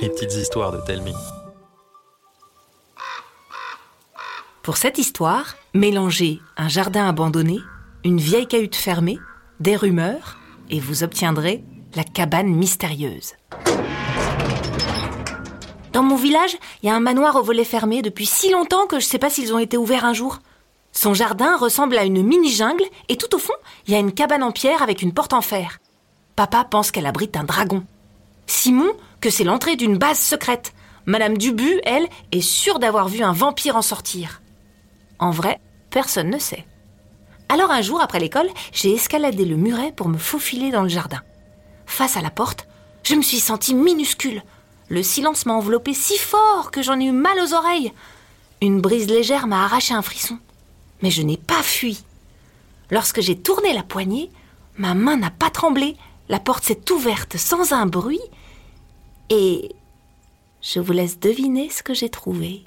Les petites histoires de Telmi. Pour cette histoire, mélangez un jardin abandonné, une vieille cahute fermée, des rumeurs, et vous obtiendrez la cabane mystérieuse. Dans mon village, il y a un manoir au volet fermé depuis si longtemps que je ne sais pas s'ils ont été ouverts un jour. Son jardin ressemble à une mini-jungle et tout au fond, il y a une cabane en pierre avec une porte en fer. Papa pense qu'elle abrite un dragon. Simon, que c'est l'entrée d'une base secrète. Madame Dubu, elle, est sûre d'avoir vu un vampire en sortir. En vrai, personne ne sait. Alors un jour, après l'école, j'ai escaladé le muret pour me faufiler dans le jardin. Face à la porte, je me suis sentie minuscule. Le silence m'a enveloppé si fort que j'en ai eu mal aux oreilles. Une brise légère m'a arraché un frisson. Mais je n'ai pas fui. Lorsque j'ai tourné la poignée, ma main n'a pas tremblé, la porte s'est ouverte sans un bruit, et je vous laisse deviner ce que j'ai trouvé.